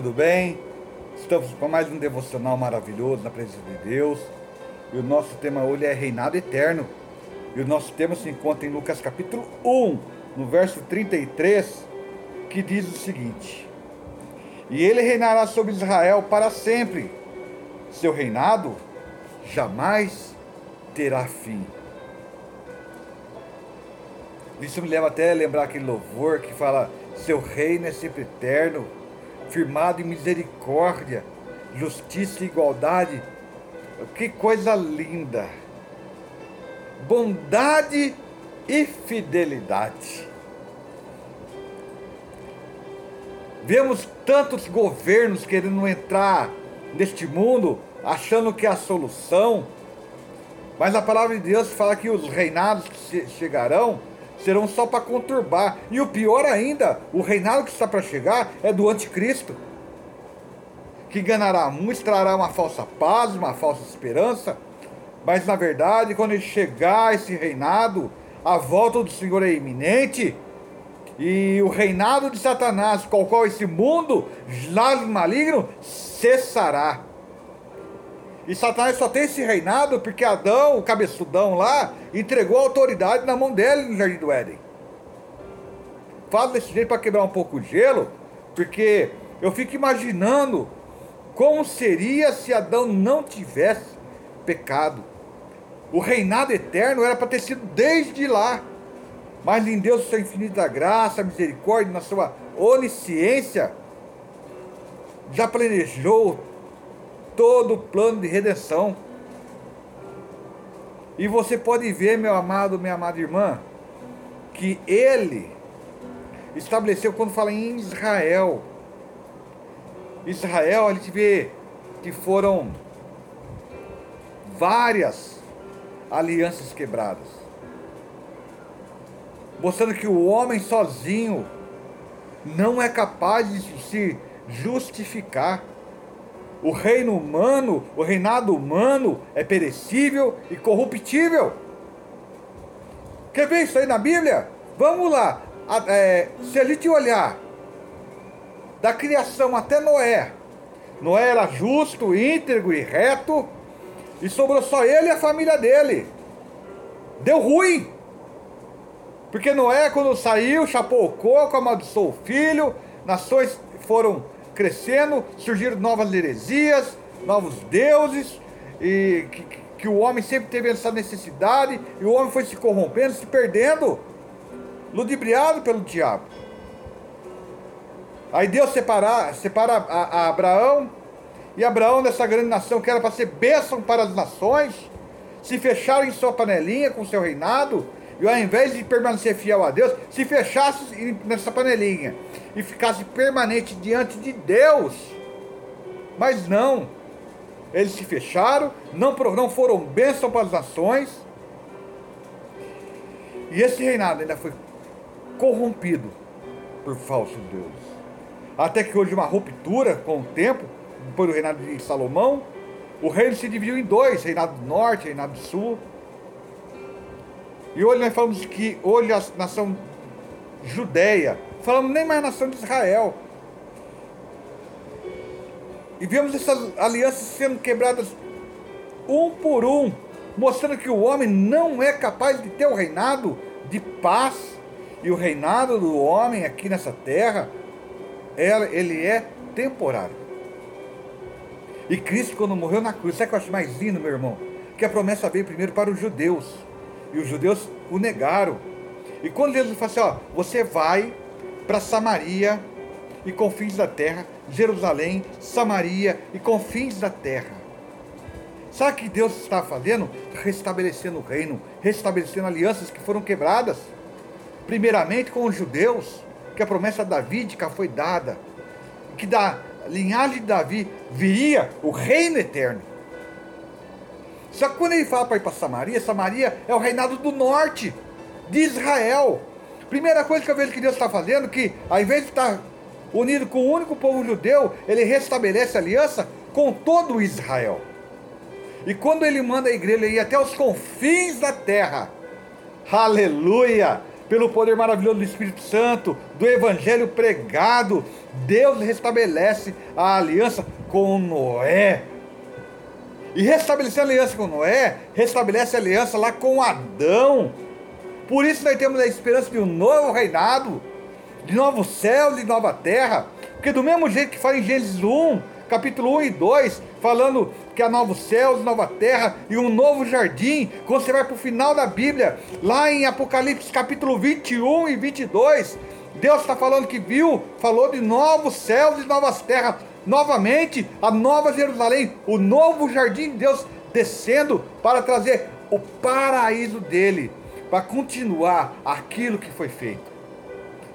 tudo bem? Estamos com mais um devocional maravilhoso na presença de Deus. E o nosso tema hoje é reinado eterno. E o nosso tema se encontra em Lucas capítulo 1, no verso 33, que diz o seguinte: E ele reinará sobre Israel para sempre. Seu reinado jamais terá fim. Isso me leva até a lembrar aquele louvor que fala: Seu reino é sempre eterno, firmado em misericórdia, justiça e igualdade. Que coisa linda! Bondade e fidelidade. Vemos tantos governos querendo entrar neste mundo, achando que é a solução, mas a palavra de Deus fala que os reinados que chegarão serão só para conturbar. E o pior ainda, o reinado que está para chegar é do anticristo, que ganhará muitos, trará uma falsa paz, uma falsa esperança, mas na verdade, quando chegar esse reinado, a volta do Senhor é iminente, e o reinado de Satanás, qual qual esse mundo, lá maligno, cessará. E Satanás só tem esse reinado porque Adão, o cabeçudão lá, entregou a autoridade na mão dele no Jardim do Éden. Falo desse jeito para quebrar um pouco o gelo, porque eu fico imaginando como seria se Adão não tivesse pecado. O reinado eterno era para ter sido desde lá. Mas em Deus, sua infinita graça, misericórdia, na sua onisciência, já planejou todo o plano de redenção. E você pode ver, meu amado, minha amada irmã, que ele estabeleceu quando fala em Israel. Israel, a gente vê que foram várias alianças quebradas. Mostrando que o homem sozinho não é capaz de se justificar. O reino humano, o reinado humano é perecível e corruptível. Quer ver isso aí na Bíblia? Vamos lá. É, se a gente olhar da criação até Noé, Noé era justo, íntegro e reto, e sobrou só ele e a família dele. Deu ruim. Porque Noé, quando saiu, chapou o coco, amaldiçoou o filho, nações foram crescendo, surgiram novas heresias, novos deuses, e que, que o homem sempre teve essa necessidade, e o homem foi se corrompendo, se perdendo, ludibriado pelo diabo. Aí Deus separa, separa a, a Abraão, e Abraão, dessa grande nação que era para ser bênção para as nações, se fecharam em sua panelinha com seu reinado, e ao invés de permanecer fiel a Deus, se fechasse nessa panelinha e ficasse permanente diante de Deus. Mas não, eles se fecharam, não, não foram bênção para as nações, e esse reinado ainda foi corrompido por falsos deuses. Até que houve uma ruptura com o tempo, depois do reinado de Salomão, o reino se dividiu em dois, reinado do norte, reinado do sul. E hoje nós falamos que hoje a nação judeia, falamos nem mais a nação de Israel. E vemos essas alianças sendo quebradas um por um, mostrando que o homem não é capaz de ter o reinado de paz. E o reinado do homem aqui nessa terra, ele é temporário. E Cristo, quando morreu na cruz, sabe o que eu acho mais lindo, meu irmão? Que a promessa veio primeiro para os judeus e os judeus o negaram. E quando Jesus falou assim: ó, você vai para Samaria e confins da terra, Jerusalém, Samaria e confins da terra. Sabe o que Deus está fazendo? Restabelecendo o reino, restabelecendo alianças que foram quebradas. Primeiramente com os judeus, que a promessa davídica foi dada, que da linhagem de Davi viria o reino eterno. Só que quando ele fala para ir para Samaria, Samaria é o reinado do norte de Israel. Primeira coisa que eu vejo que Deus está fazendo, que ao invés de estar unido com o único povo judeu, ele restabelece a aliança com todo Israel. E quando ele manda a igreja ir até os confins da terra, aleluia! pelo poder maravilhoso do Espírito Santo, do Evangelho pregado, Deus restabelece a aliança com Noé. E restabelecer a aliança com Noé, restabelece a aliança lá com Adão. Por isso nós temos a esperança de um novo reinado, de novos céus e nova terra. Porque do mesmo jeito que fala em Gênesis 1, capítulo 1 e 2, falando que há novos céus, nova terra e um novo jardim. Quando você vai para o final da Bíblia, lá em Apocalipse capítulo 21 e 22, Deus está falando que viu, falou de novos céus e novas terras. Novamente, a nova Jerusalém, o novo jardim de Deus descendo para trazer o paraíso dele, para continuar aquilo que foi feito.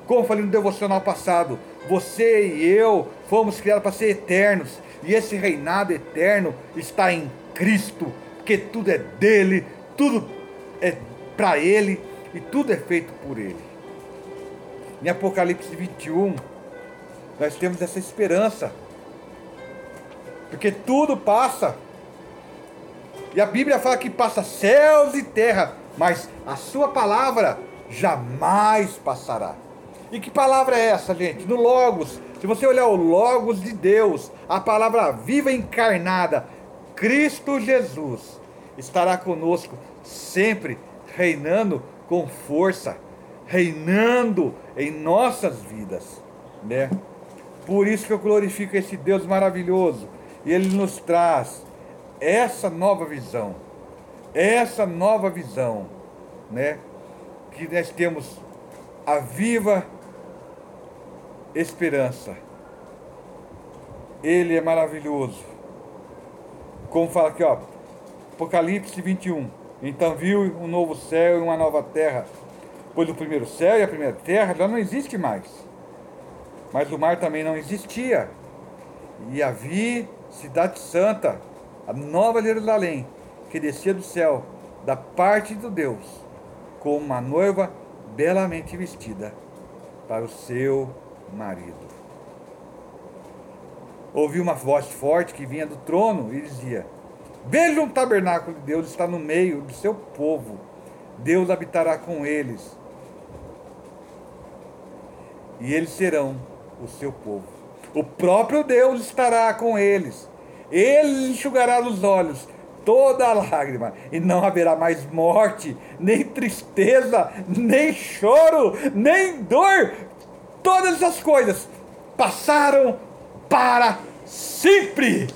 Como falei no devocional passado, você e eu fomos criados para ser eternos. E esse reinado eterno está em Cristo, porque tudo é dele, tudo é para ele e tudo é feito por ele. Em Apocalipse 21, nós temos essa esperança, porque tudo passa. E a Bíblia fala que passa céus e terra, mas a sua palavra jamais passará. E que palavra é essa, gente? No Logos. Se você olhar o Logos de Deus, a palavra viva encarnada, Cristo Jesus, estará conosco sempre, reinando com força, reinando em nossas vidas, né? Por isso que eu glorifico esse Deus maravilhoso. E ele nos traz essa nova visão. Essa nova visão, né? Que nós temos a viva esperança. Ele é maravilhoso. Como fala aqui, ó, Apocalipse 21. Então viu um novo céu e uma nova terra, pois o primeiro céu e a primeira terra já não existe mais. Mas o mar também não existia. E havia cidade santa, a nova Jerusalém, que descia do céu, da parte de Deus, com uma noiva belamente vestida para o seu marido. Ouvi uma voz forte que vinha do trono e dizia: Veja um tabernáculo de Deus está no meio do seu povo. Deus habitará com eles. E eles serão o seu povo. O próprio Deus estará com eles. Ele enxugará os olhos toda lágrima, e não haverá mais morte, nem tristeza, nem choro, nem dor, todas essas coisas passaram para sempre.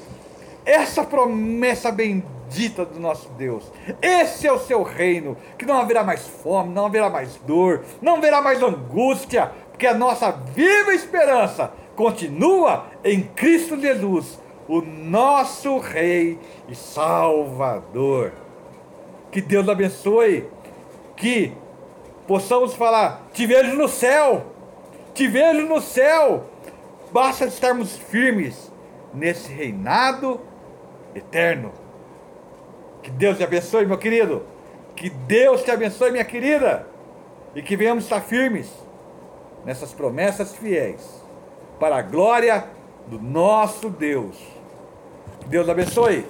Essa promessa bendita do nosso Deus. Esse é o seu reino, que não haverá mais fome, não haverá mais dor, não haverá mais angústia, porque a nossa viva esperança continua em Cristo Jesus, o nosso Rei e Salvador. Que Deus abençoe, que possamos falar: te vejo no céu te vejo no céu. Basta estarmos firmes nesse reinado eterno. Que Deus te abençoe, meu querido. Que Deus te abençoe, minha querida. E que venhamos estar firmes nessas promessas fiéis. Para a glória do nosso Deus. Deus abençoe.